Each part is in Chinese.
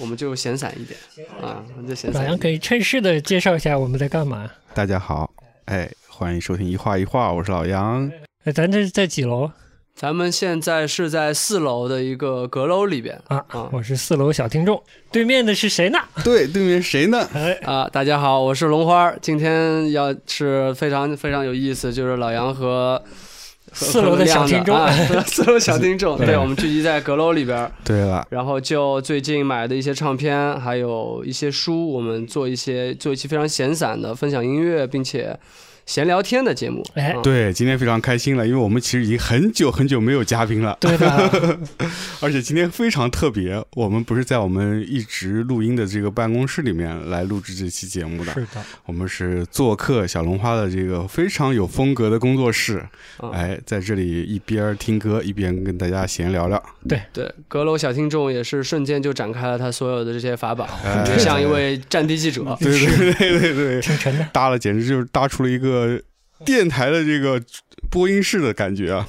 我们就闲散一点啊，我们就闲散。老杨可以趁势的介绍一下我们在干嘛。大家好，哎，欢迎收听一画一画，我是老杨。哎，咱这是在几楼咱们现在是在四楼的一个阁楼里边啊啊？我是四楼小听众，对面的是谁呢？对，对面谁呢？哎，啊，大家好，我是龙花儿。今天要是非常非常有意思，就是老杨和和四楼的 小听众 四楼小听众，对对。我们聚集在阁楼里边儿，对了，然后就最近买的一些唱片，还有一些书，我们做一些做一期非常闲散的分享音乐，并且闲聊天的节目。哎。嗯。对，今天非常开心了，因为我们其实已经很久很久没有嘉宾了，对的，而且今天非常特别，我们不是在我们一直录音的这个办公室里面来录制这期节目的，是的，我们是做客小龙花的这个非常有风格的工作室，嗯。哎，在这里一边听歌一边跟大家闲聊聊。对。对，阁楼小听众也是瞬间就展开了他所有的这些法宝，像一位战地记者。对对对对对，挺沉的。搭了简直就是搭出了一个呃电台的这个播音室的感觉啊！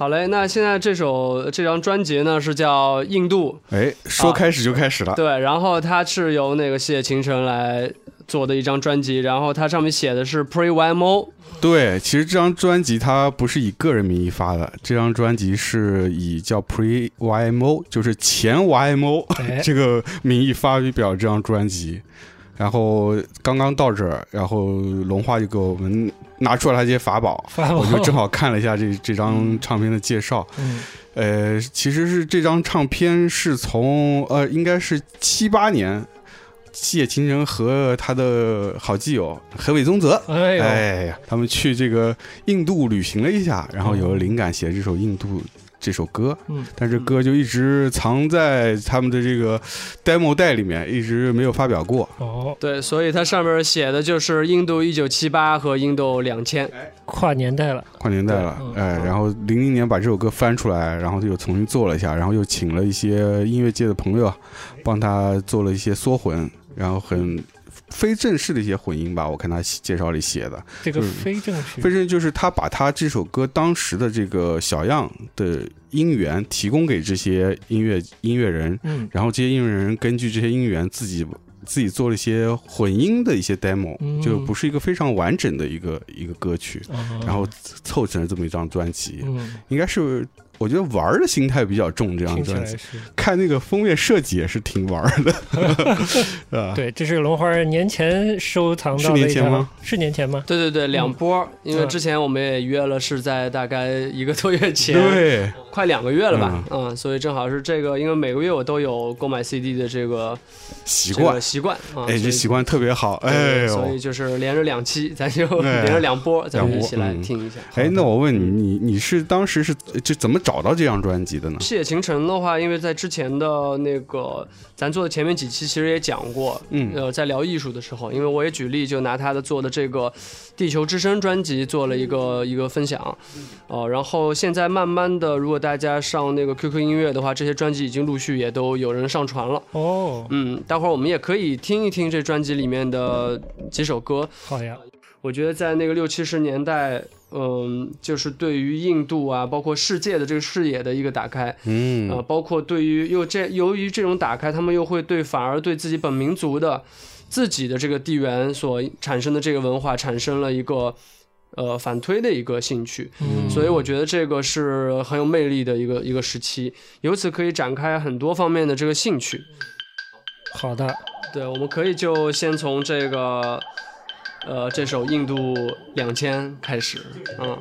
好嘞，那现在这首这张专辑呢是叫《印度哎，说开始就开始》，了。对，然后它是由那个谢秦城来做的一张专辑，然后它上面写的是 Pre YMO，对，其实这张专辑它不是以个人名义发的，这张专辑是以叫 Pre YMO，就是前 YMO 哎，这个名义发表这张专辑。然后刚刚到这儿，然后龙华就给我们拿出了他这些法宝，法宝。我就正好看了一下这这张唱片的介绍。嗯，呃，其实是这张唱片是从呃，应该是七八年，谢秦城和他的好基友河北宗泽，哎，哎呀，他们去这个印度旅行了一下，然后有了灵感写这首印度这首歌，嗯，但是歌就一直藏在他们的这个 demo 带里面，一直没有发表过。哦，对，所以它上面写的就是印度一九七八和印度两千。跨年代了，跨年代了，嗯。哎，然后零零年把这首歌翻出来，然后又重新做了一下，然后又请了一些音乐界的朋友，帮他做了一些缩混，然后很非正式的一些混音吧，我看他介绍里写的，这个非正式。非正就是他把他这首歌当时的这个小样的音源提供给这些音乐音乐人，嗯。然后这些音乐人根据这些音源自己自己做了一些混音的一些 demo，、嗯。就不是一个非常完整的一个一个歌曲，哦。然后凑成了这么一张专辑，嗯，应该是我觉得玩儿的心态比较重，这张听起来专辑。看那个封面设计也是挺玩儿的，啊，对，这是龙花年前收藏到是的一张年前吗？是年前吗？对对对，两波，因为嗯之前我们也约了，是在大概一个多月前，对，快两个月了吧，嗯，所以正好是这个，因为每个月我都有购买 CD 的这个习惯这个，习惯啊，哎，这习惯特别好，哎所以，就是连着两期，咱就哎。连着两波，咱们一起来嗯。听一下。哎，那我问你，你你是当时是这怎么找到这张专辑的呢？视野倾城的话，因为在之前的那个咱做的前面几期，其实也讲过，嗯。呃，在聊艺术的时候，因为我也举例，就拿他的做的这个《地球之声》专辑做了一个一个分享，呃，然后现在慢慢的，如果大家上那个 QQ 音乐的话，这些专辑已经陆续也都有人上传了，哦，嗯，待会儿我们也可以听一听这专辑里面的几首歌，好呀，我觉得在那个六七十年代，嗯，就是对于印度啊，包括世界的这个视野的一个打开，嗯。呃，包括对于又这由于这种打开，他们又会对反而对自己本民族的自己的这个地缘所产生的这个文化产生了一个呃反推的一个兴趣，嗯。所以我觉得这个是很有魅力的一个一个时期，由此可以展开很多方面的这个兴趣。好的，对，我们可以就先从这个呃这首《印度两千》开始，嗯。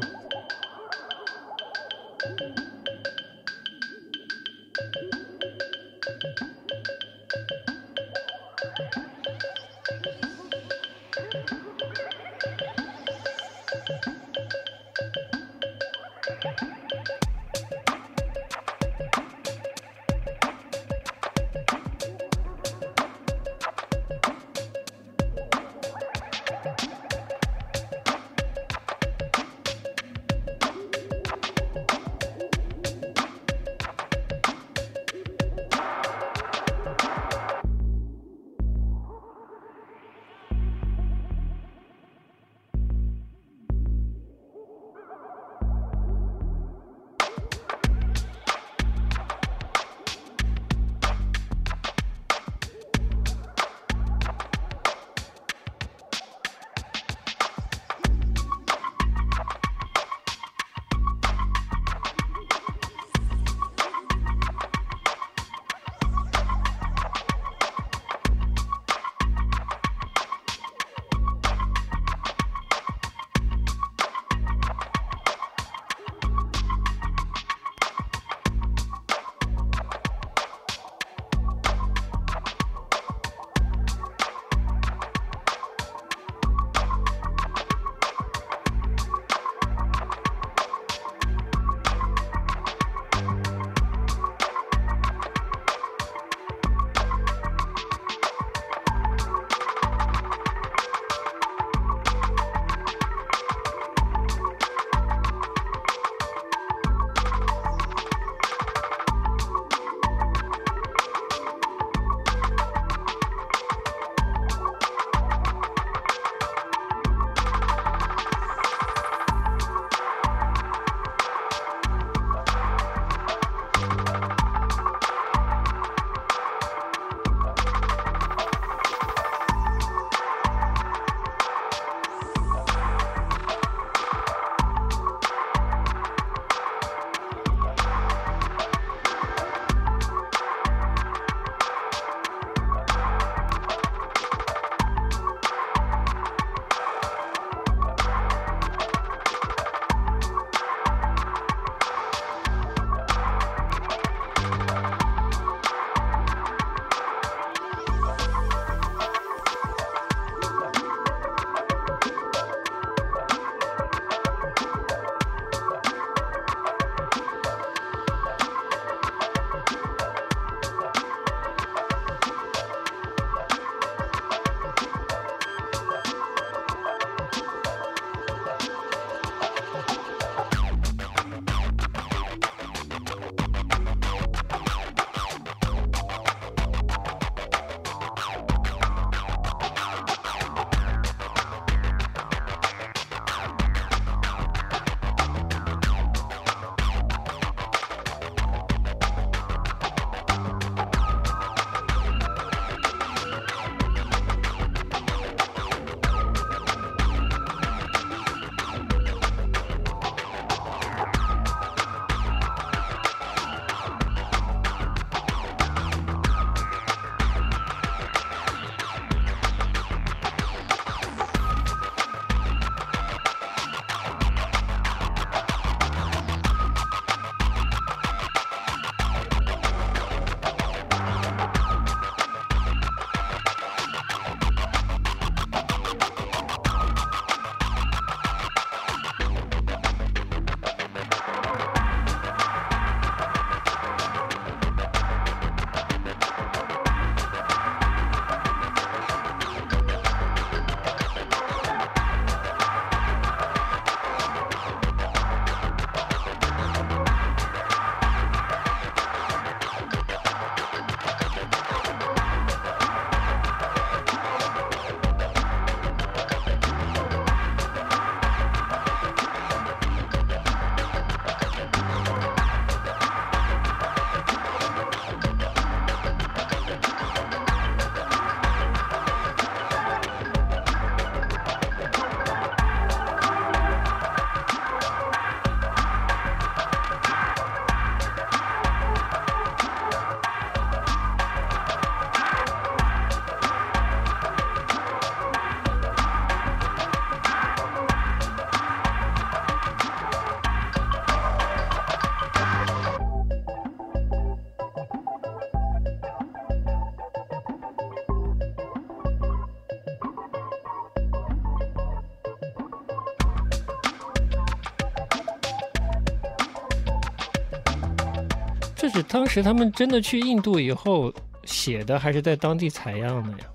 当时他们真的去印度以后写的，还是在当地采样的呀？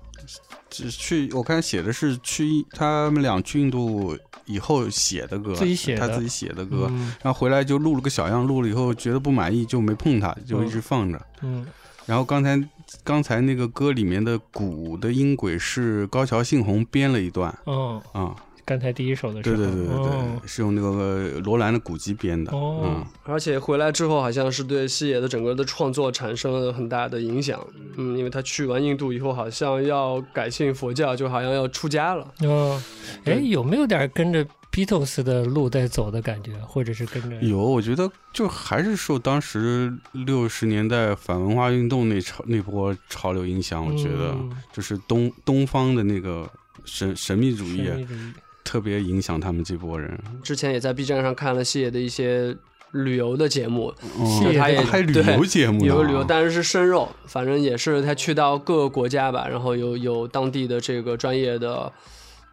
只去我看写的是去他们俩去印度以后写的歌，自己写的。他自己写的歌，嗯。然后回来就录了个小样，录了以后觉得不满意就没碰它，就一直放着。嗯。然后刚才刚才那个歌里面的鼓的音轨是高桥幸宏编了一段。哦，啊、刚才第一首的时候，对对对对对，哦是用那个罗兰的古籍编的。哦嗯，而且回来之后，好像是对西野的整个的创作产生了很大的影响。嗯，因为他去完印度以后，好像要改信佛教，就好像要出家了。哦，哎，有没有点跟着 Beatles 的路在走的感觉，或者是跟着？有，我觉得就还是受当时六十年代反文化运动那潮那波潮流影响，我觉得嗯就是东东方的那个神神秘主义神秘主义特别影响他们这波人。之前也在 B 站上看了谢野的一些旅游的节目，哦是他也拍旅游节目呢，有旅游，但是是生肉，反正也是他去到各个国家吧，然后有有当地的这个专业的，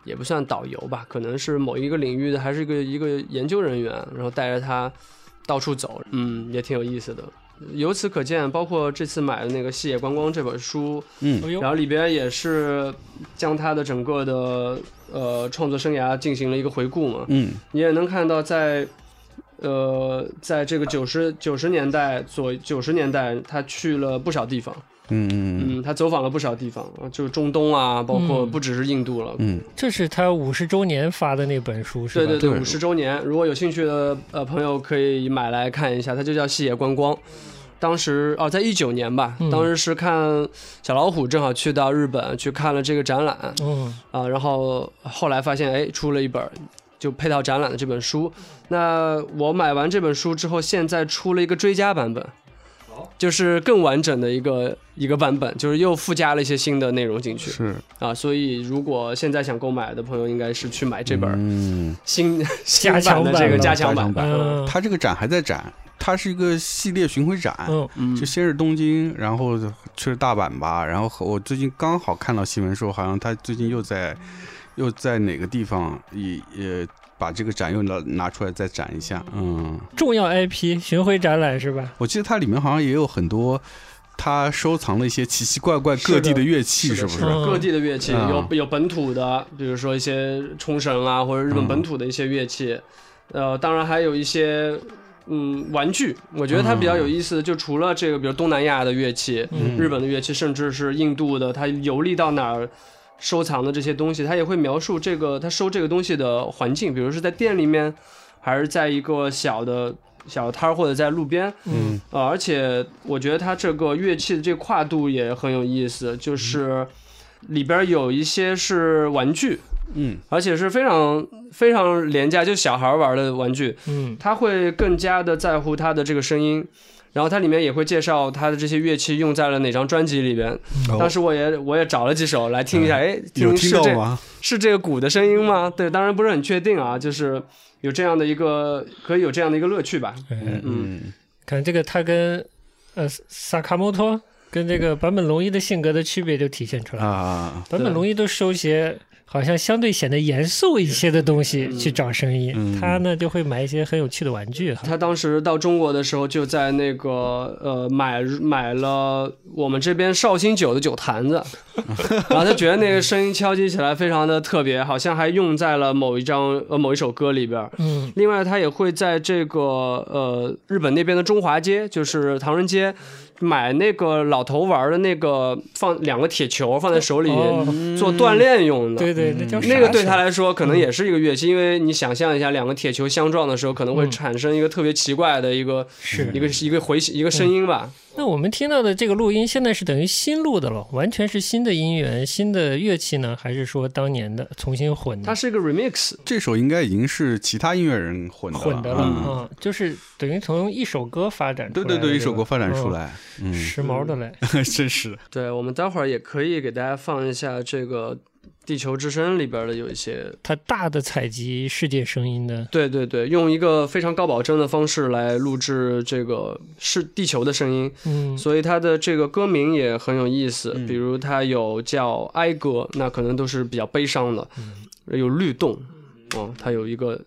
也不算导游吧，可能是某一个领域的，还是一个一个研究人员，然后带着他到处走，嗯，也挺有意思的。由此可见，包括这次买的那个《细野观光》这本书，嗯然后里边也是将他的整个的呃创作生涯进行了一个回顾嘛。嗯你也能看到在，呃，在这个九十九十年代左九十年代，他去了不少地方，嗯嗯嗯，他走访了不少地方，啊就是中东啊，包括嗯不只是印度了。嗯这是他五十周年发的那本书，是吧？对对对，对五十周年，如果有兴趣的呃朋友可以买来看一下，它就叫《细野观光》。当时哦，在一九年吧，嗯当时是看小老虎正好去到日本去看了这个展览，嗯啊，然后后来发现，哎，出了一本就配套展览的这本书。那我买完这本书之后，现在出了一个追加版本，就是更完整的一个一个版本，就是又附加了一些新的内容进去是啊。所以如果现在想购买的朋友，应该是去买这本嗯，新、新加强版的这个加强版加强。版嗯它这个展还在展，它是一个系列巡回展。嗯嗯就先是东京，然后去了大阪吧，然后我最近刚好看到新闻说，好像他最近又在又在哪个地方也也把这个展又拿拿出来再展一下。嗯，重要 IP 巡回展览是吧？我记得它里面好像也有很多他收藏了一些奇奇怪怪各地的乐器，是不是？嗯各地的乐器，啊有有本土的，比如说一些冲绳啊，或者日本嗯本土的一些乐器，呃，当然还有一些嗯玩具。我觉得它比较有意思的，就除了这个，比如东南亚的乐器、嗯日本的乐器，甚至是印度的，它游历到哪儿。收藏的这些东西，它也会描述这个他收这个东西的环境，比如是在店里面，还是在一个小的小摊儿，或者在路边。嗯呃，而且我觉得它这个乐器的这个跨度也很有意思，就是里边有一些是玩具，嗯而且是非常非常廉价，就小孩玩的玩具，嗯他会更加的在乎他的这个声音。然后它里面也会介绍他的这些乐器用在了哪张专辑里边。哦当时我也我也找了几首来听一下，哎，有听是这到吗？是这个鼓的声音吗？对，当然不是很确定啊，就是有这样的一个可以有这样的一个乐趣吧。嗯，嗯看这个他跟呃萨卡摩托跟这个坂本龙一的性格的区别就体现出来了。啊，坂本龙一都收一些好像相对显得严肃一些的东西去找声音，嗯他呢就会买一些很有趣的玩具。他当时到中国的时候，就在那个呃买买了我们这边绍兴酒的酒坛子，然后他觉得那个声音敲击起来非常的特别，好像还用在了某一张呃某一首歌里边。嗯另外，他也会在这个呃日本那边的中华街，就是唐人街，买那个老头玩的那个放两个铁球放在手里哦。做锻炼用的。对对，那叫那个对他来说可能也是一个乐器，因为你想象一下，两个铁球相撞的时候，可能会嗯。产生一个特别奇怪的一个、一个一个回一个声音吧。那我们听到的这个录音现在是等于新录的了，完全是新的音源、新的乐器呢，还是说当年的重新混的？它是一个 remix，这首应该已经是其他音乐人混的混的了嗯啊、就是等于从一首歌发展出来对对对，一首歌发展出嗯来，嗯，时髦的嘞。真是对我们待会儿也可以给大家放一下这个《地球之声》里边的有一些它大的采集世界声音的，对对对，用一个非常高保真的方式来录制这个是地球的声音，嗯所以它的这个歌名也很有意思。嗯比如它有叫哀歌，那可能都是比较悲伤的；有律动，哦，它有一个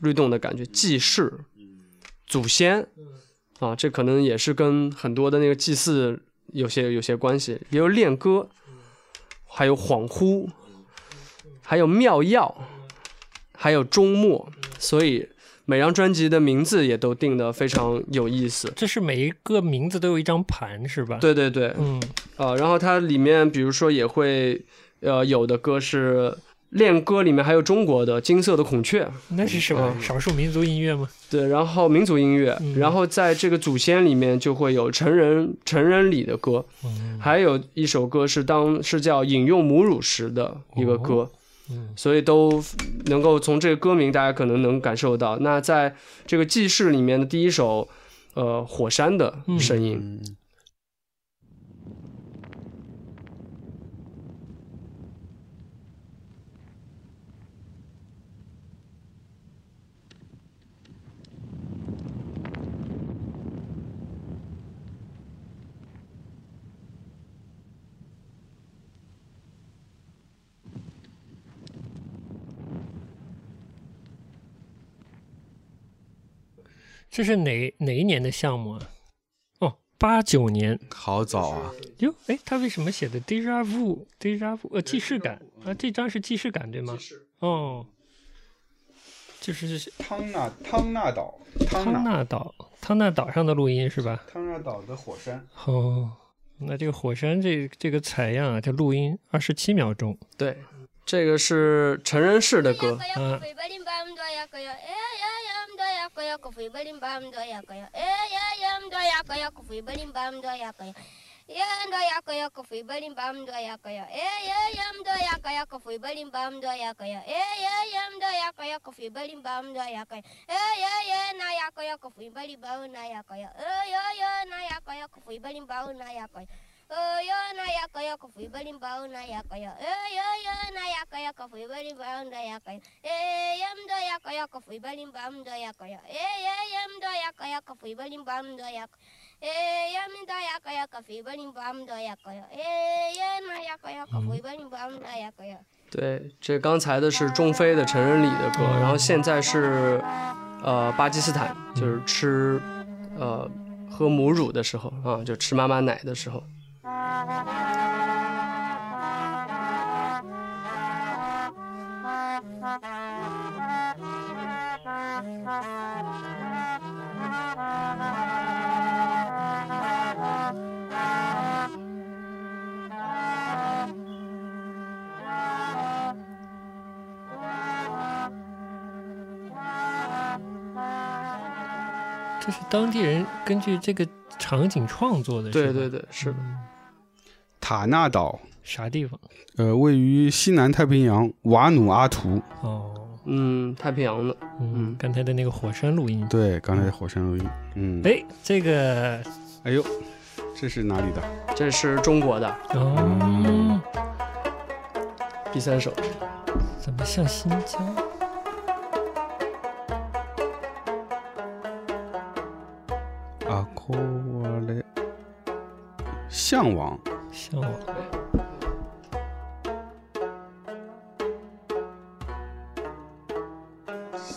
律动的感觉。祭祀、祖先，啊，这可能也是跟很多的那个祭祀有些有些关系，也有恋歌，还有恍惚，还有妙药，还有终末，所以每张专辑的名字也都定得非常有意思。这是每一个名字都有一张盘是吧？，对对对，嗯，啊，然后它里面比如说也会，呃，有的歌是恋歌里面还有中国的《金色的孔雀》，那是什么？嗯少数民族音乐吗？对，然后民族音乐，嗯然后在这个祖先里面就会有成人成人礼的歌，嗯还有一首歌是当是叫引用母乳时的一个歌，嗯。所以都能够从这个歌名大家可能能感受到。那在这个记事里面的第一首，呃，火山的声音，嗯，这是哪哪一年的项目啊？哦，八九年。好早啊，哟，哎，他为什么写的 deja vu？deja vu，呃，既视感。啊，这张是既视感对吗？哦，就是汤纳汤纳岛，汤汤纳岛，汤纳岛上的录音是吧？汤纳岛的火山，哦，那这个火山这这个采样啊，这录音二十七秒钟，对，这个是成人式的歌，嗯 yako yo kuvuibalimba ndo yako yo ya? ndo eh, yako yo kuvuibalimba ndo yako yo ye ndo yako yo kuvuibalimba ndo yako yo ya? ndo eh, yako yo kuvuibalimba ndo yako yo ya? ndo eh, yako yo kuvuibalimba ndo yako yo ya? na yako yo kuvuibalimba na yako yo ya? na yako yo kuvuibalimba na yako yo 对，这刚才的是中非的成人礼的歌，然后现在是呃巴基斯坦，就是吃呃喝母乳的时候啊，就吃妈妈奶的时候。这是当地人根据这个场景创作的，对对，对，是的。嗯塔纳岛，啥地方？呃，位于西南太平洋瓦努阿图。哦，嗯，太平洋的，嗯嗯，刚才的那个火山录音，对，刚才的火山录音。嗯，哎，这个哎呦，这是哪里的？这是中国的哦，第三首。怎么像新疆？阿科瓦雷，向往。向往。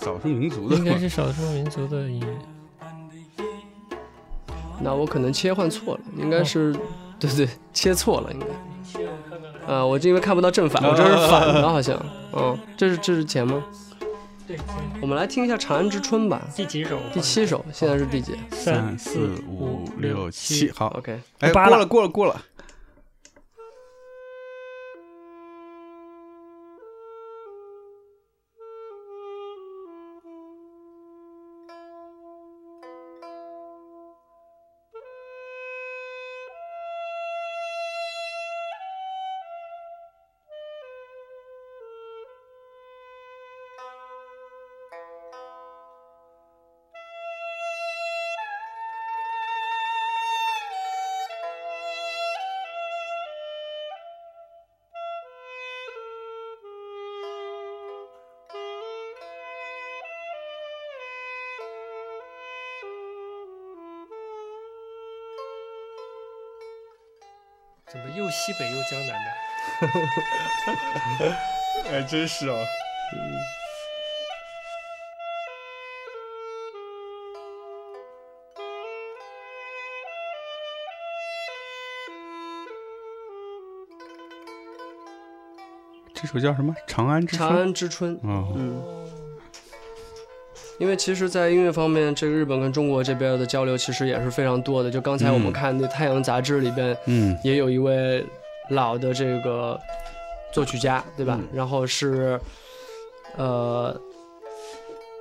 少数民族的应该是少数民族的音乐。那我可能切换错了，应该是，对对，切错了应该。啊，我这因为看不到正反，我这是反的，好像。嗯，这是这是前吗？对，我们来听一下《长安之春》吧，第几首？第七首，现在是第几三四五六七，好，？OK，哎，八了过了，过了，过了。怎么又西北又江南的？哎，真是哦。这首叫什么？长安之春。长安之春。嗯。因为其实，在音乐方面，这个日本跟中国这边的交流其实也是非常多的。就刚才我们嗯看那《太阳》杂志里边，嗯也有一位老的这个作曲家，对吧？嗯然后是，呃，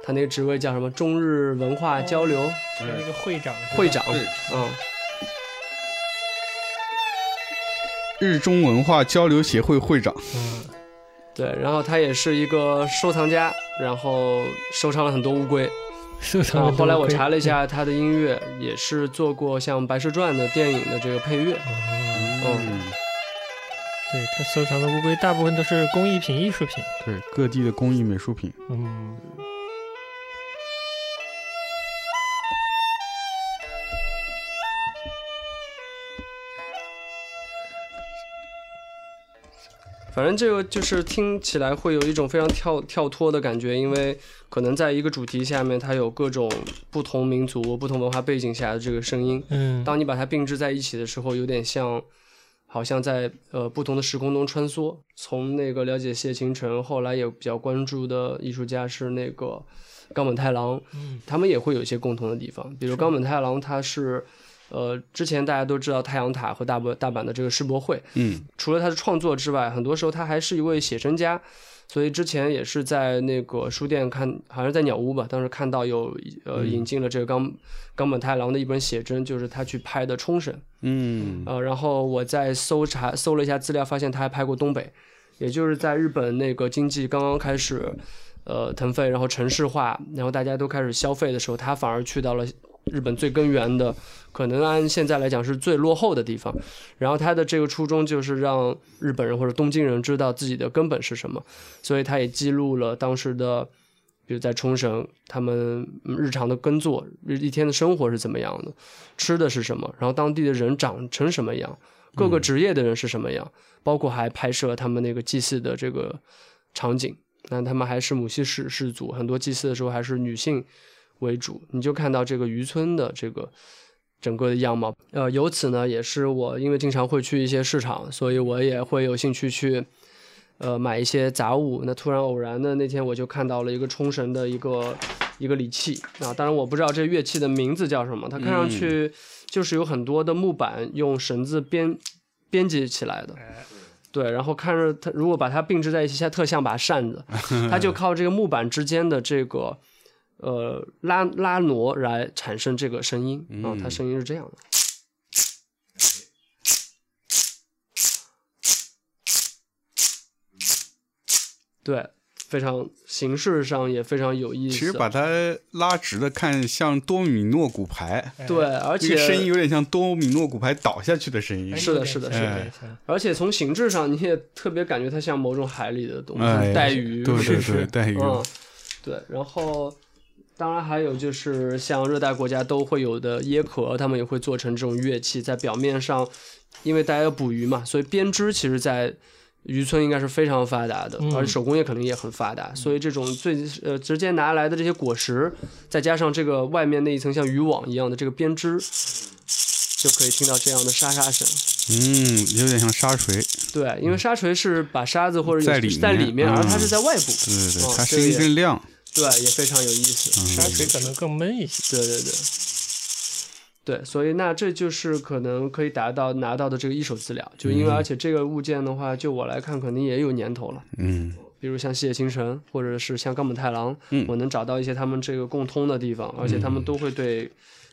他那个职位叫什么？中日文化交流是那个会长，会长。嗯，日中文化交流协会会长。嗯，对。然后他也是一个收藏家，然后收藏了很多乌龟。收藏了啊，后来我查了一，下他的音乐，也是做过像《白蛇传》的电影的这个配乐。哦嗯，对他收藏的乌龟大部分都是工艺品、艺术品。对，各地的工艺美术品。嗯，反正这个就是听起来会有一种非常跳跳脱的感觉，因为可能在一个主题下面，它有各种不同民族、不同文化背景下的这个声音。嗯，当你把它并置在一起的时候，有点像，好像在呃不同的时空中穿梭。从那个了解谢晴晨，后来也比较关注的艺术家是那个冈本太郎，嗯他们也会有一些共同的地方，比如冈本太郎，他是。呃，之前大家都知道太阳塔和大阪大阪的这个世博会，嗯。除了他的创作之外，很多时候他还是一位写真家，所以之前也是在那个书店看，好像是在鸟屋吧，当时看到有呃嗯引进了这个冈冈本太郎的一本写真，就是他去拍的冲绳，嗯。呃，然后我在搜查搜了一下资料，发现他还拍过东北，也就是在日本那个经济刚刚开始呃腾飞，然后城市化，然后大家都开始消费的时候，他反而去到了日本最根源的，可能按现在来讲是最落后的地方。然后他的这个初衷就是让日本人或者东京人知道自己的根本是什么，所以他也记录了当时的，比如在冲绳他们日常的耕作，日一天的生活是怎么样的，吃的是什么，然后当地的人长成什么样，各个职业的人是什么样，包括还拍摄他们那个祭祀的这个场景。那他们还是母系氏氏族，很多祭祀的时候还是女性为主，你就看到这个渔村的这个整个的样貌。呃，由此呢，也是我因为经常会去一些市场，所以我也会有兴趣去呃买一些杂物。那突然偶然的那天，我就看到了一个冲绳的一个一个礼器啊，当然我不知道这乐器的名字叫什么，它看上去就是有很多的木板用绳子编编辑起来的。对，然后看着它，如果把它并置在一起，它特像把扇子，它就靠这个木板之间的这个呃拉拉挪来产生这个声音啊，它声音是这样的。对，非常形式上也非常有意思。其实把它拉直的看，像多米诺骨牌，对，而这个声音有点像多米诺骨牌倒下去的声音哎。是的是的是的而且从形制上，你也特别感觉它像某种海里的东西，哎带鱼，对对是是对带鱼嗯，对。然后，当然还有就是像热带国家都会有的椰壳，他们也会做成这种乐器，在表面上，因为大家要捕鱼嘛，所以编织其实在渔村应该是非常发达的，嗯而且手工业可能也很发达，所以这种最呃直接拿来的这些果实，再加上这个外面那一层像渔网一样的这个编织，就可以听到这样的沙沙声。嗯，有点像沙锤。对，因为沙锤是把沙子或者有在里在里面，面而它嗯是在外部。对对对，它哦这个也声音更亮。对，也非常有意思。沙锤可能更闷一些。对对对，对，所以那这就是可能可以达到拿到的这个一手资料，就因为而且这个物件的话，就我来看，肯定也有年头了。嗯比如像谢清城，或者是像冈本太郎，嗯我能找到一些他们这个共通的地方，而且他们都会对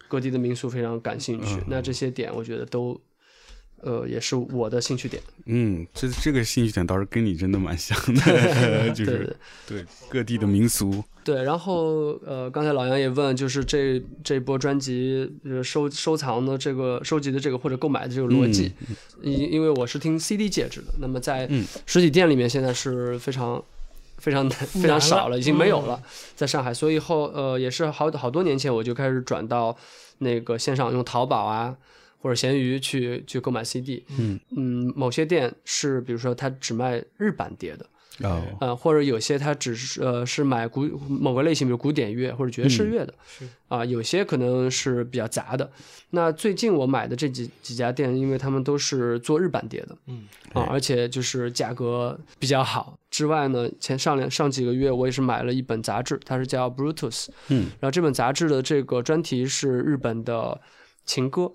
各地的民俗非常感兴趣。嗯那这些点，我觉得都，呃，也是我的兴趣点。嗯，这这个兴趣点倒是跟你真的蛮像的，就对对是对各地的民俗。对，然后呃，刚才老杨也问，就是这这波专辑呃收收藏的这个收集的这个或者购买的这个逻辑，因、因为我是听 CD 介质的，那么在嗯。实体店里面现在是非常非常难非常少了，已经没有了，在上海，所以后呃也是好好多年前我就开始转到那个线上用淘宝啊。或者闲鱼去去购买 CD，嗯。嗯，某些店是比如说它只卖日版碟的，哦，呃，或者有些他只是呃是买古某个类型，比如古典乐或者爵士乐的，是啊、有些可能是比较杂的。那最近我买的这几几家店，因为他们都是做日版碟的，嗯啊，而且就是价格比较好。之外呢，前上两上几个月我也是买了一本杂志，它是叫 Brutus，嗯，然后这本杂志的这个专题是日本的情歌。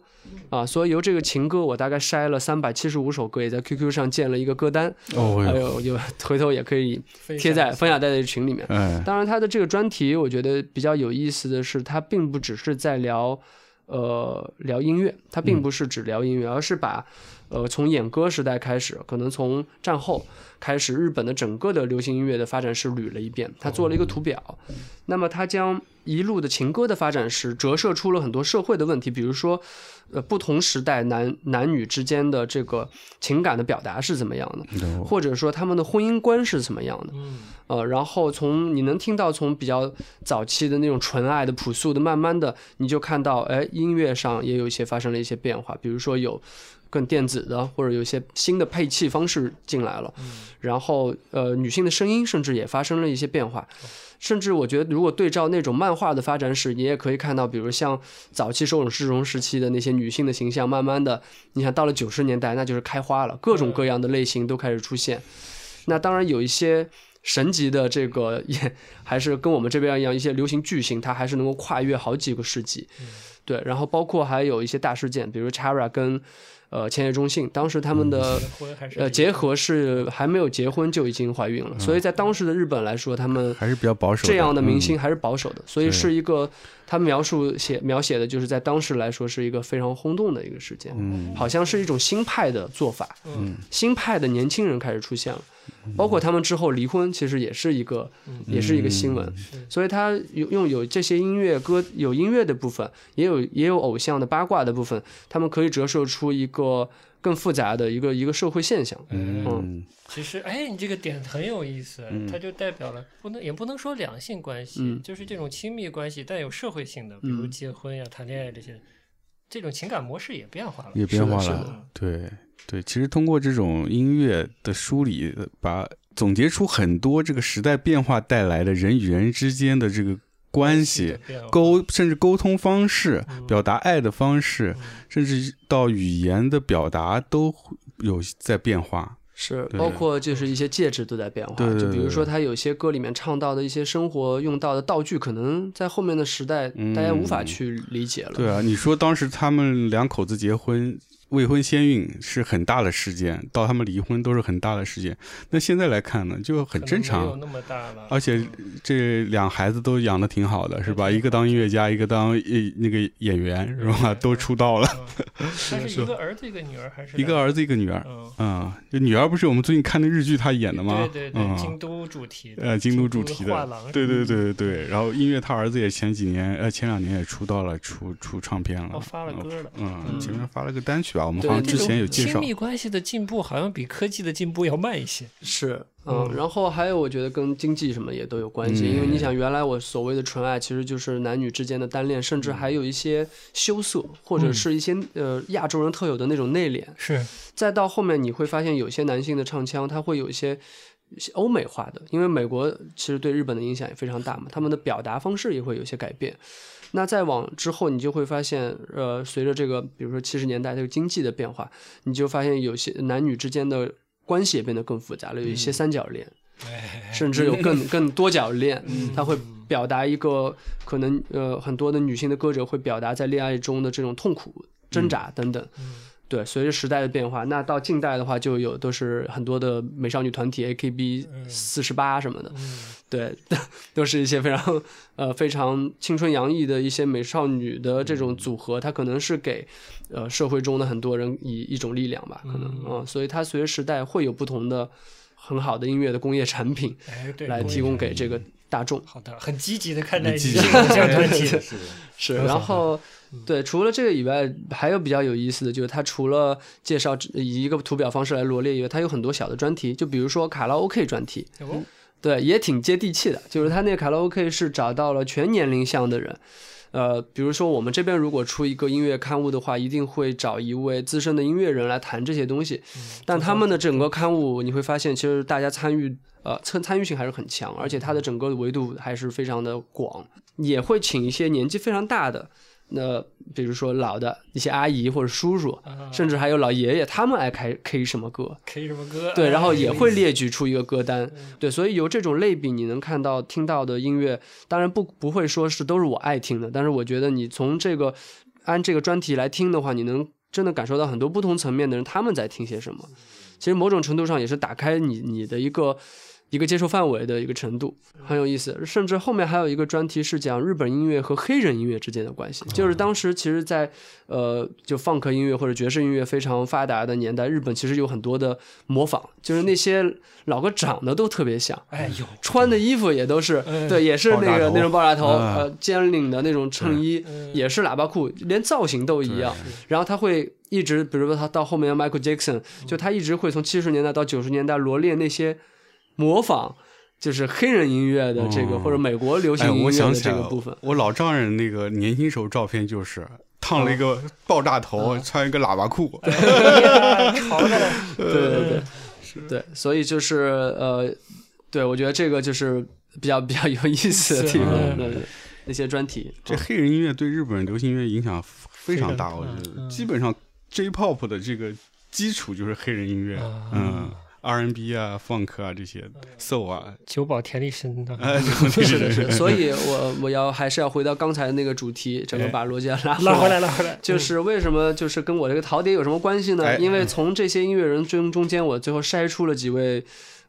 啊，所以由这个情歌，我大概筛了三百七十五首歌，也在 QQ 上建了一个歌单，哦，还有有回头也可以贴在风雅带的群里面。哎，当然，他的这个专题，我觉得比较有意思的是，他并不只是在聊，呃，聊音乐，他并不是只聊音乐，而是把，呃，从演歌时代开始，可能从战后开始，日本的整个的流行音乐的发展史捋了一遍，他做了一个图表。那么，他将一路的情歌的发展史折射出了很多社会的问题，比如说，呃，不同时代男男女之间的这个情感的表达是怎么样的，哦或者说他们的婚姻观是怎么样的。嗯呃，然后从你能听到从比较早期的那种纯爱的朴素的，慢慢的你就看到，哎，音乐上也有一些发生了一些变化，比如说有更电子的，或者有一些新的配器方式进来了，然后呃，女性的声音甚至也发生了一些变化。甚至我觉得，如果对照那种漫画的发展史，你也可以看到，比如像早期手冢治虫时期的那些女性的形象，慢慢的，你想到了九十年代，那就是开花了，各种各样的类型都开始出现。那当然有一些神级的这个 也还是跟我们这边一样，一些流行巨星，它还是能够跨越好几个世纪。对，然后包括还有一些大事件，比如 Chara 跟呃千叶中信，当时他们的呃结合是还没有结婚就已经怀孕了，所以在当时的日本来说，他们还是比较保守这样的明嗯。星还是保守的，所以是一个他描述写描写的就是在当时来说是一个非常轰动的一个事件，嗯。好像是一种新派的做法，嗯。新派的年轻人开始出现了，包括他们之后离婚，其实也是一个也是一个新闻，是。所以他有用有这些音乐歌有音乐的部分，也有也有偶像的八卦的部分，他们可以折射出一个更复杂的一个一个社会现象，嗯。其实，哎，你这个点很有意思，它就代表了不能也不能说两性关系，嗯。就是这种亲密关系带有社会性的，比如嗯。结婚呀、谈恋爱这些，这种情感模式也变化了。也变化了，对对，其实通过这种音乐的梳理，把总结出很多这个时代变化带来的人与人之间的这个关系。沟甚至沟通方式、嗯表达爱的方式，甚至到语言的表达都有在变化。是，包括就是一些介质都在变化，对对就比如说他有些歌里面唱到的一些生活用到的道具，可能在后面的时代大家无法嗯去理解了。对啊，你说当时他们两口子结婚，未婚先孕是很大的事件，到他们离婚都是很大的事件。那现在来看呢，就很正常。没有那么大了，而且这两孩子都养的挺好的，是吧？一个当音乐家，一个当呃那个演员，是吧？都出道了，嗯他是一个儿子一个女儿还是一个儿子一个女儿。嗯，女儿不是我们最近看的日剧她演的吗？对对对，嗯京都主题的，呃，京都主题的画廊，对对对对对。然后音乐，他儿子也前几年，呃，前两年也出道了，出出唱片了。哦发了歌了。嗯，前面发了个单曲吧，我们对好像之前有介绍。亲密关系的进步好像比科技的进步要慢一些。是，嗯，嗯然后还有我觉得跟经济什么也都有关系，嗯因为你想，原来我所谓的纯爱其实就是男女之间的单恋，甚至还有一些羞涩，或者嗯是一些呃亚洲人特有的那种内敛。是，再到后面你会发现，有些男性的唱腔，他会有一些欧美化的，因为美国其实对日本的影响也非常大嘛，他们的表达方式也会有些改变。那再往之后，你就会发现，呃，随着这个，比如说七十年代这个经济的变化，你就发现有些男女之间的关系也变得更复杂了，有一些三角恋，甚至有更 更多角恋，它会表达一个可能呃很多的女性的歌者会表达在恋爱中的这种痛苦、挣扎等等。对，随着时代的变化，那到近代的话，就有都是很多的美少女团体，AKB 四十八什么的，对，都是一些非常呃非常青春洋溢的一些美少女的这种组合，它可能是给呃社会中的很多人以一种力量吧，可能啊、所以它随着时代会有不同的很好的音乐的工业产品来提供给这个大众。好的，很积极的看待女很积极性偶像团体。是，然后对，除了这个以外，还有比较有意思的就是，它除了介绍以一个图表方式来罗列以外，它有很多小的专题，就比如说卡拉 OK 专题，哦对，也挺接地气的。就是他那个卡拉 OK 是找到了全年龄向的人，呃，比如说我们这边如果出一个音乐刊物的话，一定会找一位资深的音乐人来谈这些东西。但他们的整个刊物，你会发现，其实大家参与呃参参与性还是很强，而且它的整个的维度还是非常的广，也会请一些年纪非常大的。那比如说老的一些阿姨或者叔叔，啊甚至还有老爷爷，他们爱开 K 什么歌，K 什么歌？对，然后哎也会列举出一个歌单，对，所以由这种类比，你能看到听到的音乐，当然不不会说是都是我爱听的，但是我觉得你从这个按这个专题来听的话，你能真的感受到很多不同层面的人他们在听些什么，其实某种程度上也是打开你你的一个。一个接受范围的一个程度很有意思，甚至后面还有一个专题是讲日本音乐和黑人音乐之间的关系。就是当时其实在，呃，就放克音乐或者爵士音乐非常发达的年代，日本其实有很多的模仿，就是那些老哥长得都特别像，哎呦，穿的衣服也都是，嗯对，也是那个那种爆炸头，啊呃，尖领的那种衬衣，嗯也是喇叭裤，连造型都一样。然后他会一直，比如说他到后面 Michael Jackson，就他一直会从七十年代到九十年代罗列那些模仿。就是黑人音乐的这个，哦或者美国流行哎，音乐的这个部分了，，我老丈人那个年轻时候照片就是烫了一个爆炸头，穿一个喇叭裤。潮对对对，对，所以就是呃，对我觉得这个就是比较比较有意思的地方，那些专题，这黑人音乐对日本流行音乐影响非常大，我觉得嗯基本上 J-pop 的这个基础就是黑人音乐，啊嗯，R&B 啊、Funk 啊这些，Soul 啊，久保田利伸的，哎，是的，是的，所以我我要还是要回到刚才那个主题，整个把罗杰拉 拉回来，拉回来，就是为什么就是跟我这个陶碟有什么关系呢？哎？因为从这些音乐人中中间，我最后筛出了几位。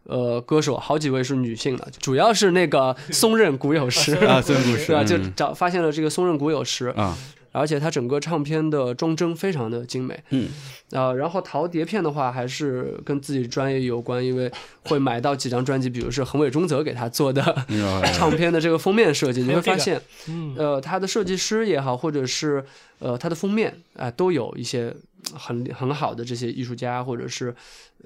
呃，歌手好几位是女性的，主要是那个松任谷有实，啊，孙故事对吧？就嗯。找发现了这个松任谷有实，啊，而且它整个唱片的装帧非常的精美。嗯，啊、然后淘碟片的话，还是跟自己专业有关，因为会买到几张专辑，比如是横尾中则给他做的 嗯 唱片的这个封面设计，你会发现，嗯，呃，他的设计师也好，或者是呃他的封面啊、都有一些很很好的这些艺术家，或者是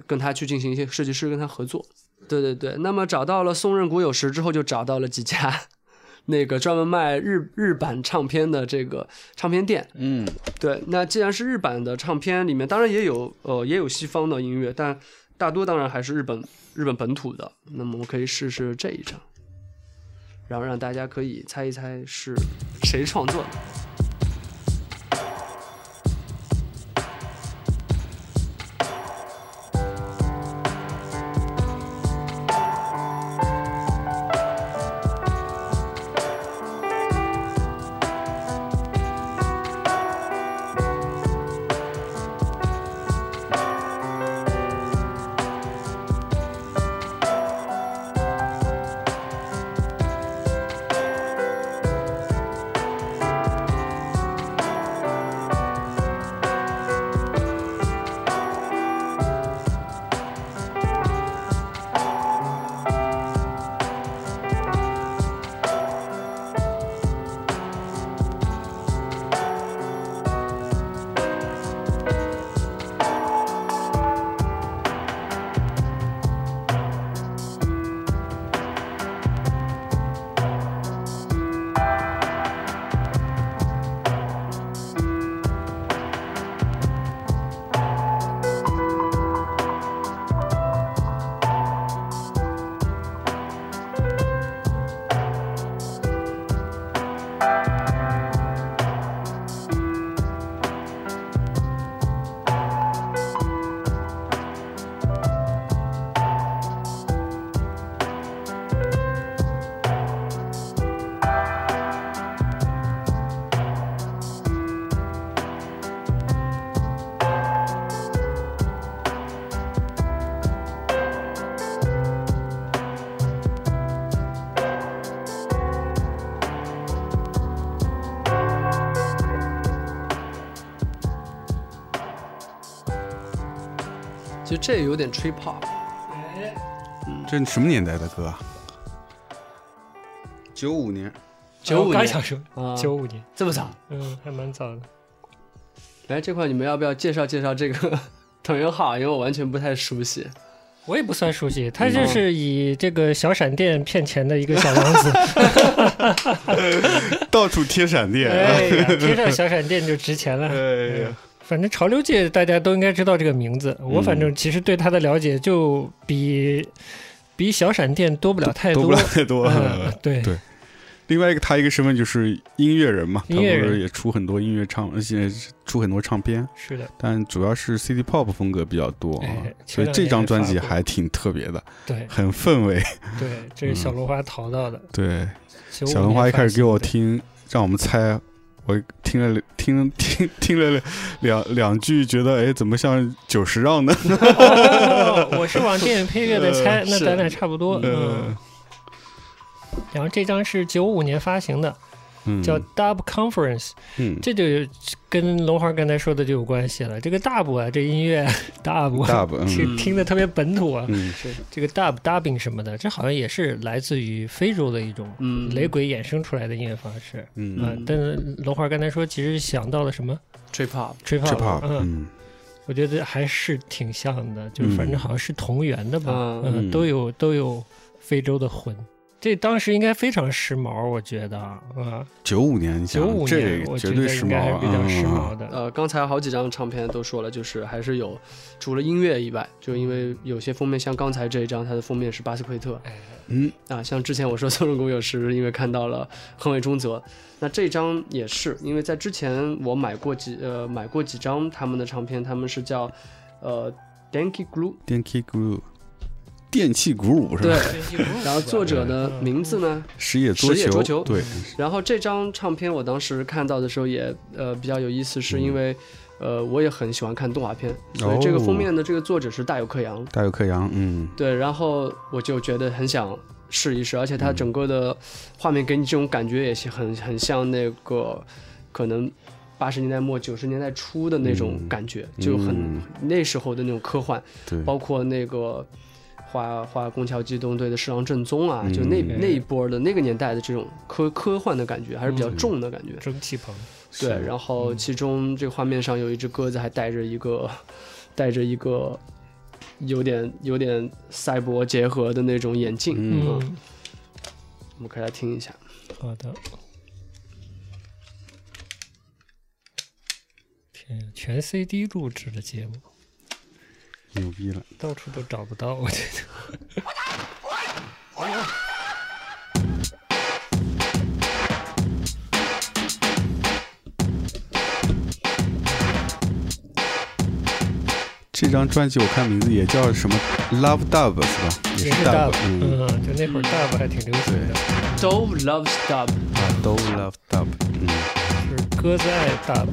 跟他去进行一些设计师跟他合作。对对对，那么找到了松任谷有时之后，就找到了几家那个专门卖日日版唱片的这个唱片店。嗯，对，那既然是日版的唱片里面，当然也有呃也有西方的音乐，但大多当然还是日本日本本土的。那么我们可以试试这一张，然后让大家可以猜一猜是谁创作的。这有点 trip hop，这什么年代的歌啊？九五年，九五年我刚想说啊，九五年，这么早。嗯，还蛮早的。来这块你们要不要介绍介绍这个藤原浩？因为我完全不太熟悉。我也不算熟悉，他嗯就是以这个小闪电骗钱的一个小王子。到处贴闪电。哎，贴上小闪电就值钱了。哎呀，反正潮流界大家都应该知道这个名字，我反正其实对他的了解就比比小闪电多不了太多。多不了太多。嗯，对。对。另外一个，他一个身份就是音乐人嘛，他音乐人。不是也出很多音乐唱，而且出很多唱片，是的，但主要是 City Pop 风格比较多啊哎，所以这张专辑还挺特别的，对。很氛围。对，这是小龙花淘到的。对，小龙花一开始给我听，让我们猜，我听了听听听了两两句，觉得哎，怎么像九十让呢？我是往电影配乐的猜，那咱俩差不多。嗯，呃，然后这张是九五年发行的，嗯，叫 Dub Conference，嗯。这就跟龙华刚才说的就有关系了。这个 Dub 啊，这音乐 Dub，, Dub，是嗯听的特别本土啊。嗯这个 Dub Dubbing 什么的，这好像也是来自于非洲的一种嗯，雷鬼衍生出来的音乐方式。啊嗯，，但是龙华刚才说，其实想到了什么？Trip hop，trip hop，怕，嗯，嗯我觉得还是挺像的，就是反正好像是同源的吧，嗯。嗯，嗯都有都有非洲的魂。这当时应该非常时髦，我觉得啊，九五年，九五这年我觉绝对时得应该还是髦，比较时嗯髦的。呃，刚才好几张唱片都说了，就是还是有除了音乐以外，就因为有些封面，像刚才这一张，它的封面是巴斯奎特嗯。啊，像之前我说 松仁谷有时因为看到了横尾中泽，那这张也是因为在之前我买过几呃买过几张他们的唱片，他们是叫呃 Danky Glue，电气鼓舞，是对。吧？，然后作者的名字呢石野石野桌球对，然后这张唱片我当时看到的时候也呃比较有意思，是因为、呃我也很喜欢看动画片，所以这个封面的这个作者是大有克洋，大有克洋，嗯。对，然后我就觉得很想试一试，而且它整个的画面给你这种感觉也是很很像那个可能。八十年代末九十年代初的那种嗯。感觉，就很嗯。那时候的那种科幻，包括那个画画宫桥机动队的侍郎正宗啊，就那嗯那一波的那个年代的这种科科幻的感觉，还是比较重的感觉。蒸汽朋，对，然后其中这个画面上有一只鸽子，还带着一个带着一个有点有点赛博结合的那种眼镜。嗯嗯，我们可以来听一下。好的。天呀，全 CD 录制的节目，牛逼了，到处都找不到，我觉得。这张专辑我看名字也叫什么 Love Dub 是吧？也是 dub，Dub，嗯嗯，就那会儿 dub 还挺流行的，Dove loves dub，啊，都 Love Dub，嗯。就是鸽子爱 dub。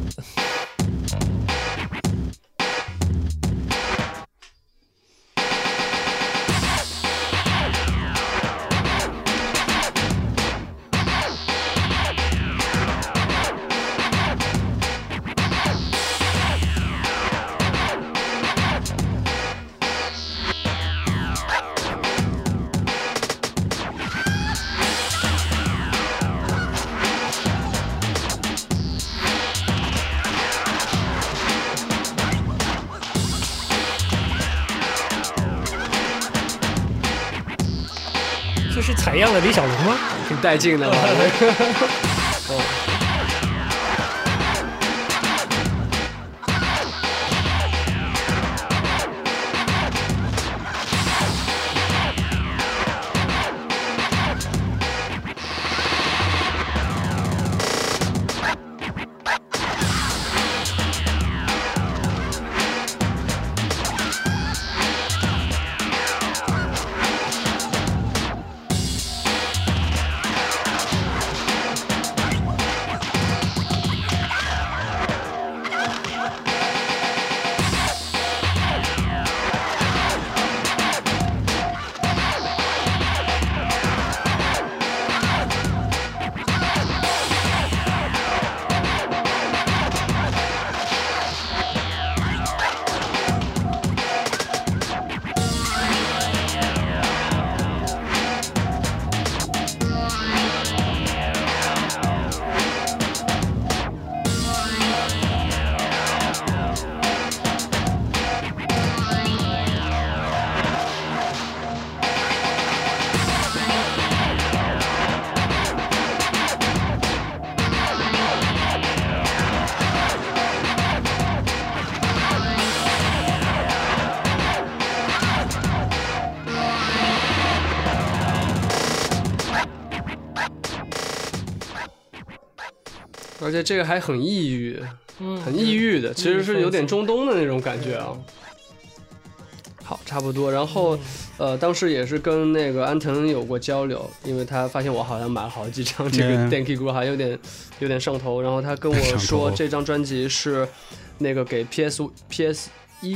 样的李小龙吗？挺带劲的吧？而且这个还很抑郁，嗯，很抑郁的，其实是有点中东的那种感觉啊。好，差不多。然后，呃，当时也是跟那个安藤有过交流，因为他发现我好像买了好几张这个嗯 Denki Guru，好像有点有点上头。然后他跟我说，这张专辑是那个给 PS PS 一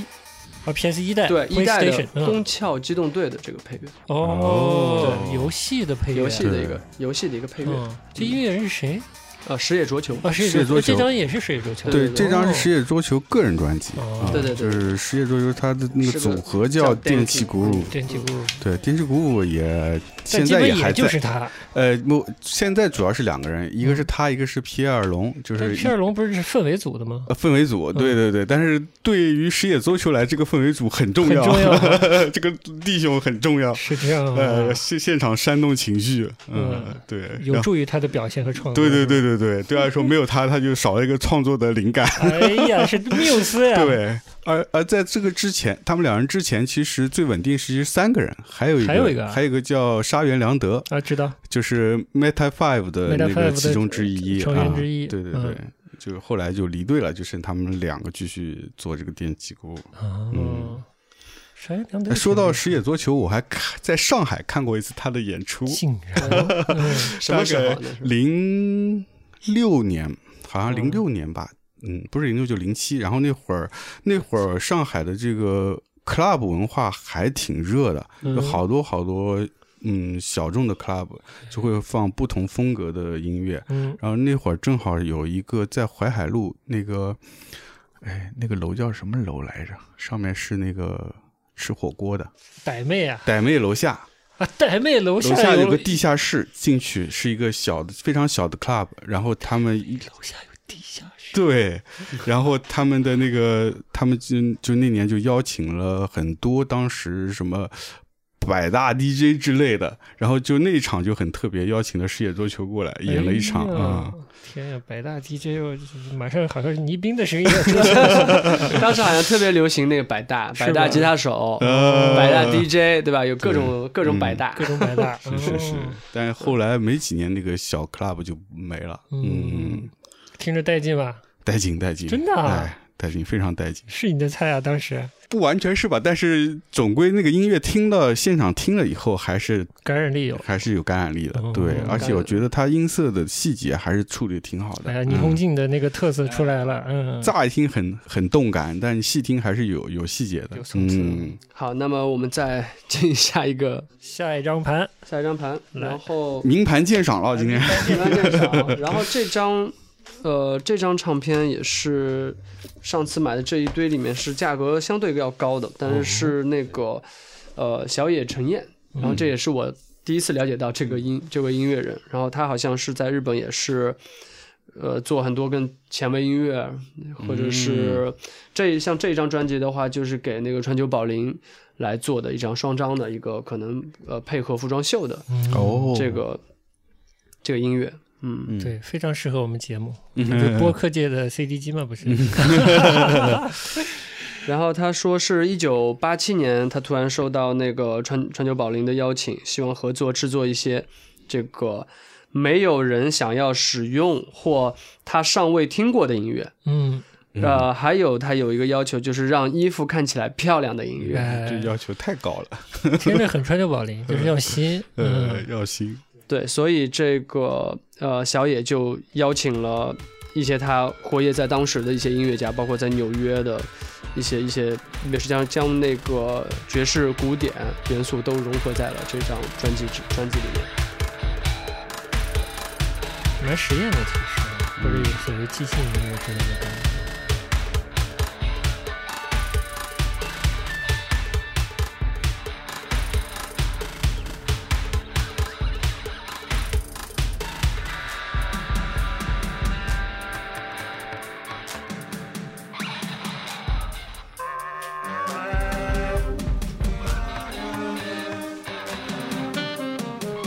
啊，PS 一代对一代的宫壳机动队》的这个配乐，哦，对游戏的配乐，游戏的一个游戏的一个配乐。嗯，这音乐人是谁？呃，石野卓球。啊，是世界桌球这张也是水桌球，对，这张是哦实业桌球个人专辑对对对就是实业桌球他的那个组合叫叫电气鼓舞，电气鼓舞，对，电气鼓舞也现但基本也在也还在，就是他。呃，不，现在主要是两个人，一个是他，一个是皮埃尔龙，就是皮尔龙不是是氛围组的吗？呃氛围组，对对对，但是对于实业足球来，这个氛围组很重要，很重要 这个弟兄很重要，是这样啊呃，，现现场煽动情绪，嗯嗯，对，有助于他的表现和创作。对对对对对，对他来说没有他，他就少了一个创作的灵感。哎呀，是缪斯呀！，对，而而在这个之前，他们两人之前其实最稳定是三个人，还有一个还有一个啊还有一个叫沙原良德，啊，知道就是 Meta Five 的 Meta 那 Five 的个其中之一成员啊之一对对对嗯，就后来就离队了，就剩他们两个继续做这个电击鼓。哦，山羊良德哎说到石野足球，我还看在上海看过一次他的演出，竟然，嗯什么时候啊？那是零六年，好像嗯零六年吧，嗯，不是零六就零七。然后那会儿那会儿上海的这个 club 文化还挺热的，有嗯好多好多嗯小众的 club 就会放不同风格的音乐。嗯，然后那会儿正好有一个在淮海路那个，哎，那个楼叫什么楼来着？上面是那个吃火锅的傣妹啊傣妹楼下，啊，傣妹楼下楼下下有个地下室，进去是一个小的非常小的 club，然后他们一楼下有地下室，对，然后他们的那个他们就就那年就邀请了很多当时什么。百大 DJ 之类的，然后就那一场就很特别，邀请了世界桌球过来演了一场啊、天呀，百大 DJ，又马上好像是倪斌的声音。要出现。当时好像特别流行那个百大，百大吉他手，呃百大 DJ，对吧？有各种各种嗯。百大各。种百大，是是是哦，但是后来没几年，那个小 club 就没了，嗯，听着带劲吧？带劲带劲，真的啊？哎，带劲，非常带劲。是你的菜啊，当时不完全是吧，但是总归那个音乐听到现场听了以后，还是感染力有。还是有感染力的，对，而且我觉得它音色的细节还是处理的挺好的。哎呀，霓虹嗯镜的那个特色出来了，嗯，乍一听很很动感，但细听还是有有细节的，嗯，好，那么我们再进下一个下一张盘，下一张盘，然后名盘鉴赏了，今天简单介绍。然后这张，呃，这张唱片也是上次买的这一堆里面是价格相对要高的，但是是那个呃小野陈彦，然后这也是我第一次了解到这个音这位音乐人，然后他好像是在日本也是。呃，做很多跟前卫音乐，或者是这像这一张专辑的话，就是给那个川久保玲来做的一张双张的一个可能呃配合服装秀的哦，这个这个音乐，嗯，嗯。对，非常适合我们节目，嗯。就播客界的 CD 机嘛，不是？然后他说是一九八七年，他突然收到那个川川久保玲的邀请，希望合作制作一些这个没有人想要使用或他尚未听过的音乐。嗯，呃，还有他有一个要求，就是让衣服看起来漂亮的音乐。哎。这，要求太高了，听着很川久保玲，就是要新，呃嗯，，要新，对，所以这个呃小野就邀请了一些他活跃在当时的一些音乐家，包括在纽约的一些一些，也是将将那个爵士古典元素都融合在了这张专辑之专辑里面。蛮实验的，其实，或者有所谓即兴音乐之类的东西。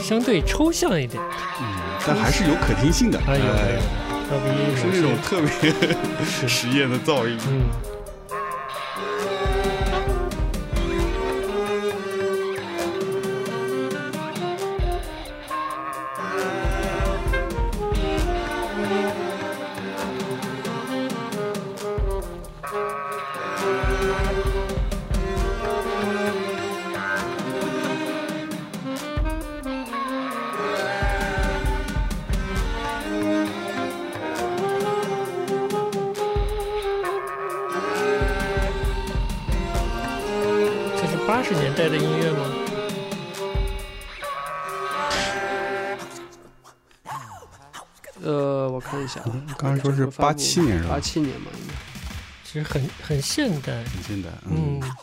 相对抽象一点，嗯，但还是有可听性的，哎有，要比是那种特别实验的噪音，嗯。是八七年是吧八？七年嘛，应该。其实很很现代。很现代，嗯嗯。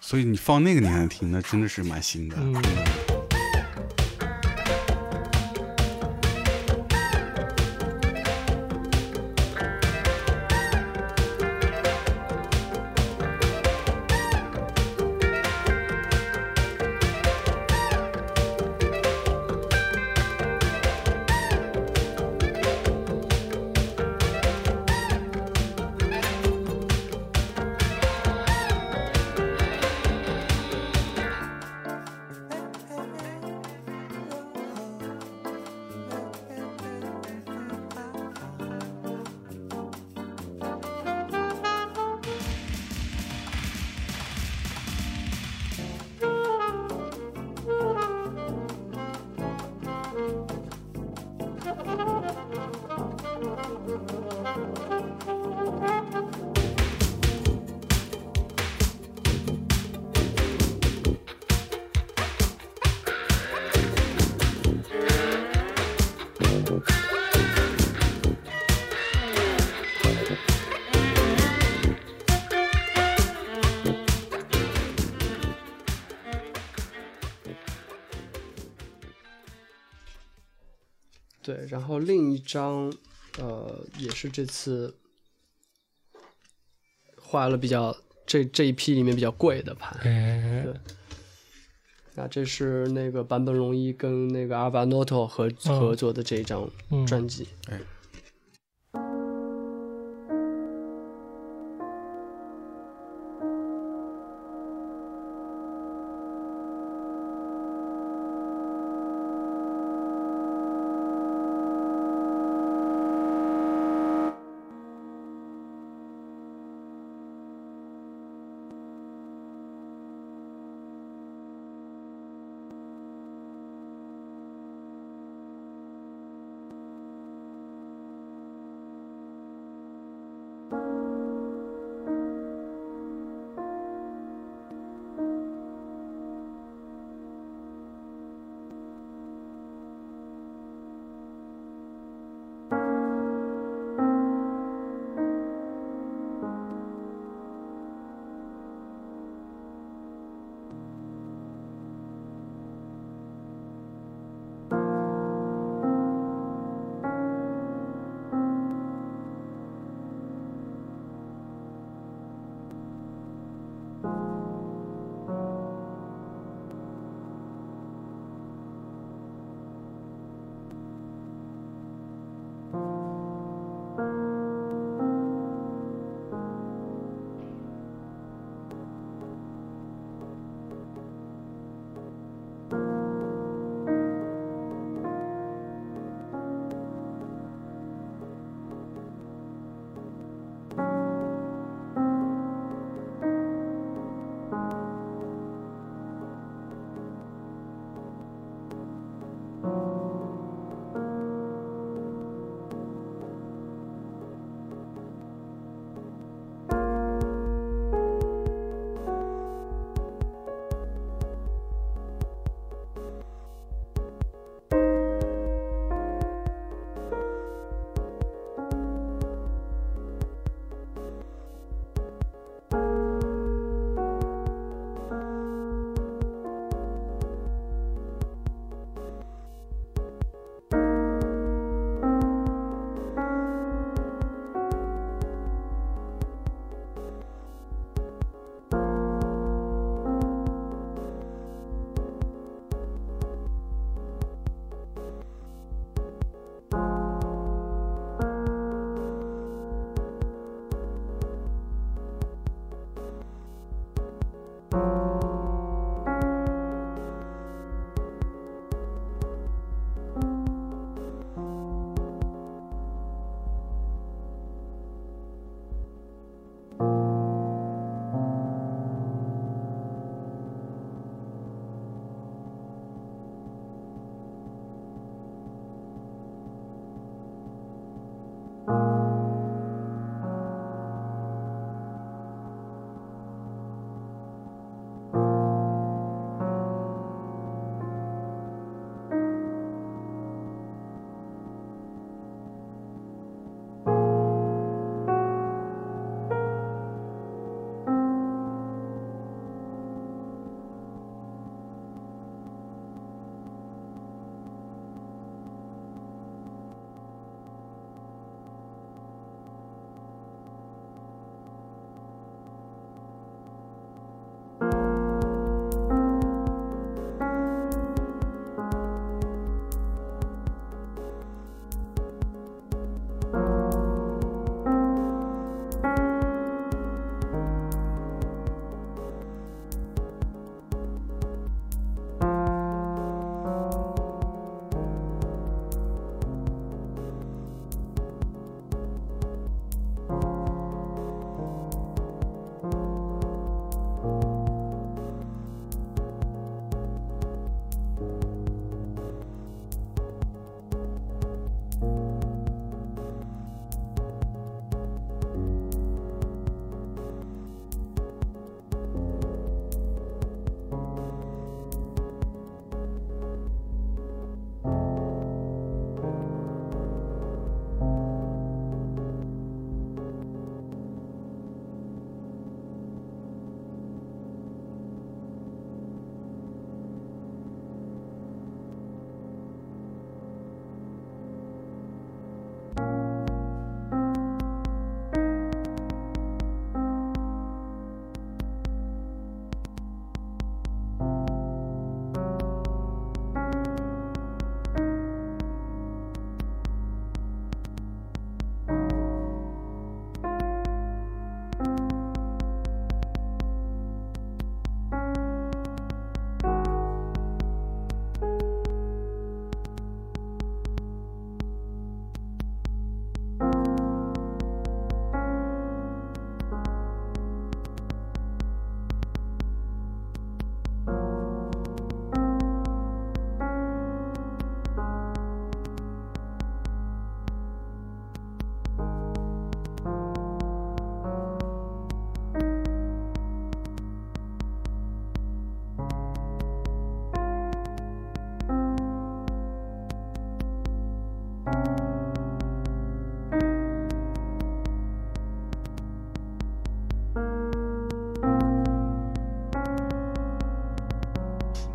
所以你放那个年代听，那真的是蛮新的。嗯。然后另一张，呃，也是这次画了比较这这一批里面比较贵的盘。哎对，那这是那个坂本龙一跟那个阿瓦诺托合嗯合作的这一张嗯专辑。哎，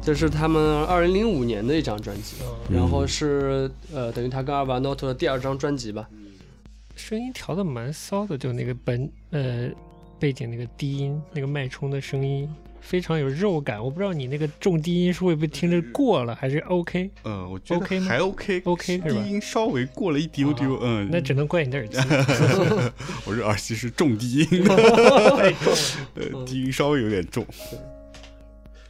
这是他们二零零五年的一张专辑，嗯然后是呃等于他跟阿瓦诺特的第二张专辑吧。声音调的蛮骚的，就那个本呃背景那个低音那个脉冲的声音非常有肉感。我不知道你那个重低音是会不会听着过了，还是 OK？嗯，我觉 OK 吗得还 OK OK 是吧低音稍微过了一丢丢，嗯，那只能怪你的耳机。我这耳机是重低音，太重了呃，低音稍微有点重。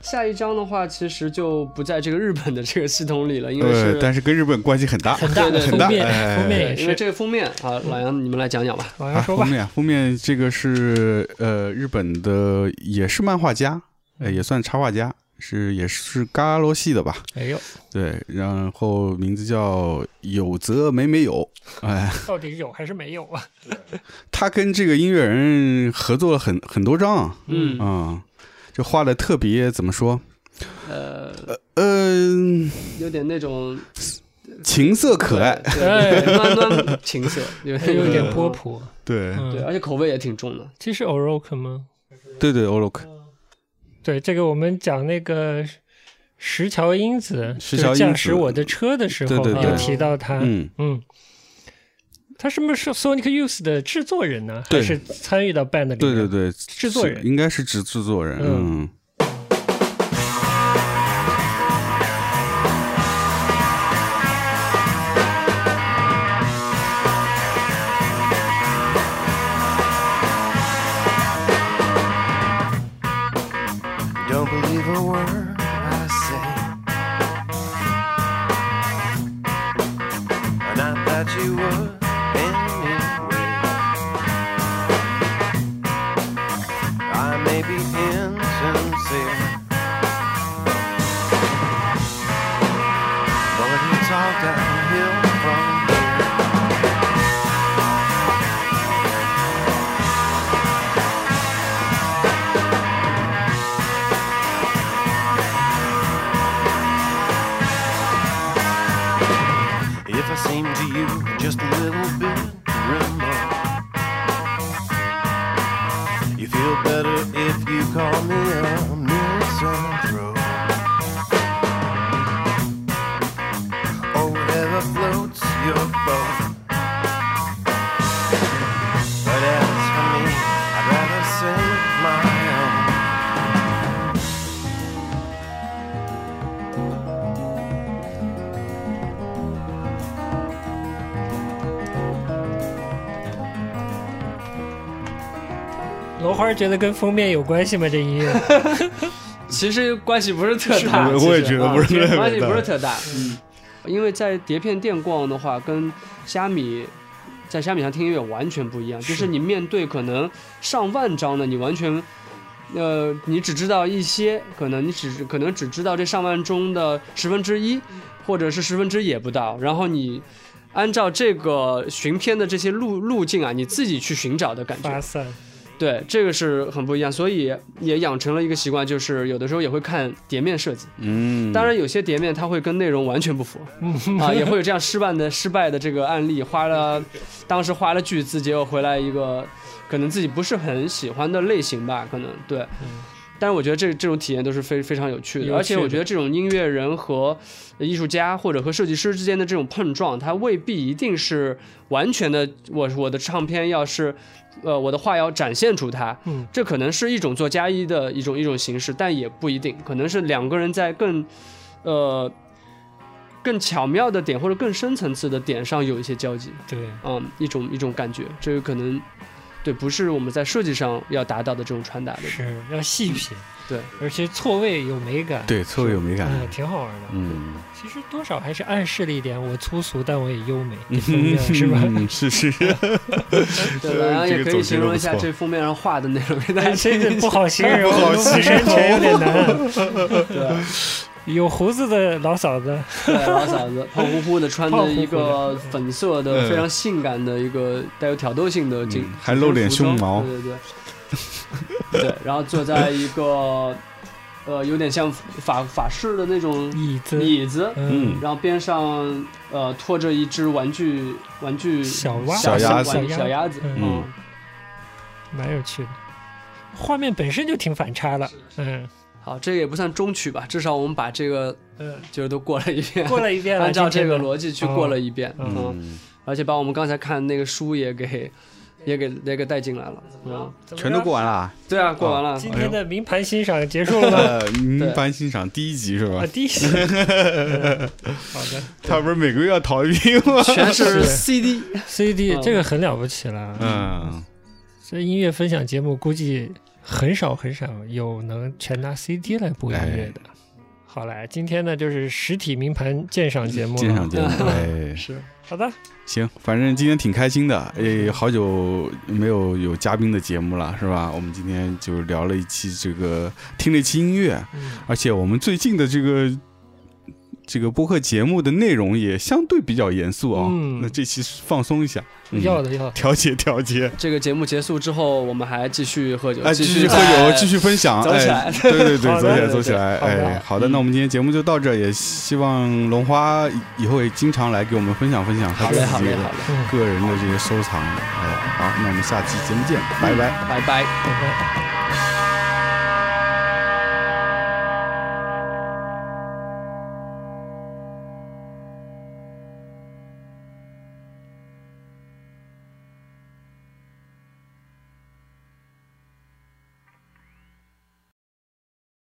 下一章的话，其实就不在这个日本的这个系统里了，因为呃是，但是跟日本关系很大，很大对对很大封面哎封面也是。对因为这个封面啊，老杨你们来讲讲吧。啊，老杨说吧封，面封面这个是呃日本的，也是漫画家，呃也算插画家，是也是嘎罗系的吧？哎呦，对，然后名字叫有则没没有，哎，到底有还是没有啊？他跟这个音乐人合作了很很多张，嗯嗯，就画的特别怎么说？呃，嗯、有点那种情色可爱，对，对暖暖情色，有点有点波普。对对，嗯，而且口味也挺重的。这是 Oroke 吗？对对，Orok 对，这个我们讲那个石桥英子，驾桥英子驶我的车的时候，对对对有提到他。嗯，嗯，他是不是 Sonic Youth 的制作人呢？对。还是参与到 band 里面？对对对，制作人。应该是指制作人，嗯。嗯花觉得跟封面有关系吗？这音乐 其实关系不是特大，我也觉得不是关系大不是特大。嗯，因为在碟片店逛的话，跟虾米在虾米上听音乐完全不一样，就是你面对可能上万张的，你完全。呃，你只知道一些，可能你只可能只知道这上万中的十分之一，或者是十分之一也不到。然后你按照这个寻片的这些路路径啊，你自己去寻找的感觉。发散，对，这个是很不一样，所以也养成了一个习惯，就是有的时候也会看碟面设计。嗯，当然，有些碟面它会跟内容完全不符，啊，也会有这样失败的失败的这个案例，花了 当时花了巨资，结果回来一个可能自己不是很喜欢的类型吧，可能对。但是我觉得这这种体验都是非非常有趣的，而且我觉得这种音乐人和艺术家或者和设计师之间的这种碰撞，它未必一定是完全的。我我的唱片要是，呃，我的话要展现出它，嗯，这可能是一种做加一的一种一种形式，但也不一定，可能是两个人在更，呃，更巧妙的点或者更深层次的点上有一些交集，对，嗯，一种一种感觉，这个可能，对，不是我们在设计上要达到的这种传达的，是要细品，对，而且错位有美感，对错位有美感，嗯，挺好玩的。嗯，其实多少还是暗示了一点，我粗俗，但我也优美，这封面 是吧？是是是，对，然后也可以形容一下这封面上画的内容给大哎，家这个。不好形容，不好用形容有点难。对，有胡子的老嫂子，对，老嫂子胖乎乎的，穿着一个粉色的、嗯。非常性感的一个带有挑逗性的紧嗯，还露脸胸毛对对对，对，然后坐在一个呃有点像法法式的那种椅子，椅子，嗯，然后边上呃拖着一只玩具玩具小蛙小鸭子小鸭子，嗯。嗯，蛮有趣的。画面本身就挺反差的，嗯，好，这个也不算中曲吧，至少我们把这个嗯，就是都过了一遍，过了一遍了，按照这个逻辑去过了一遍，嗯而且把我们刚才看那个书也给也给也给带进来了，嗯，全都过完了啊。对啊，过完了，今天的名盘欣赏结束了吗？名盘欣赏第一集是吧啊，？第一集。嗯好的他不是每个月要淘一批吗？全是是 CD，，CD 嗯这个很了不起了。嗯，这音乐分享节目估计很少很少有能全拿 CD 来播音乐的。好嘞，今天呢就是实体名盘鉴赏节目。鉴赏节目，对，是好的，行，反正今天挺开心的，诶，好久没有有嘉宾的节目了，是吧？我们今天就聊了一期这个，听了一期音乐，嗯，而且我们最近的这个这个播客节目的内容也相对比较严肃啊、嗯那这期放松一下，嗯要的要的。调节调节，这个节目结束之后，我们还继续喝酒，哎，继续续喝在酒，继续分享，走起来哎，对对对，走起来，走起来，哎，好的，那我们今天节目就到这，也希望龙花以后也经常来给我们分享分享他好嘞，好嘞，自己的好嘞，嗯，个人的这些收藏，哎，好，那我们下期节目见，拜拜。拜拜。拜拜。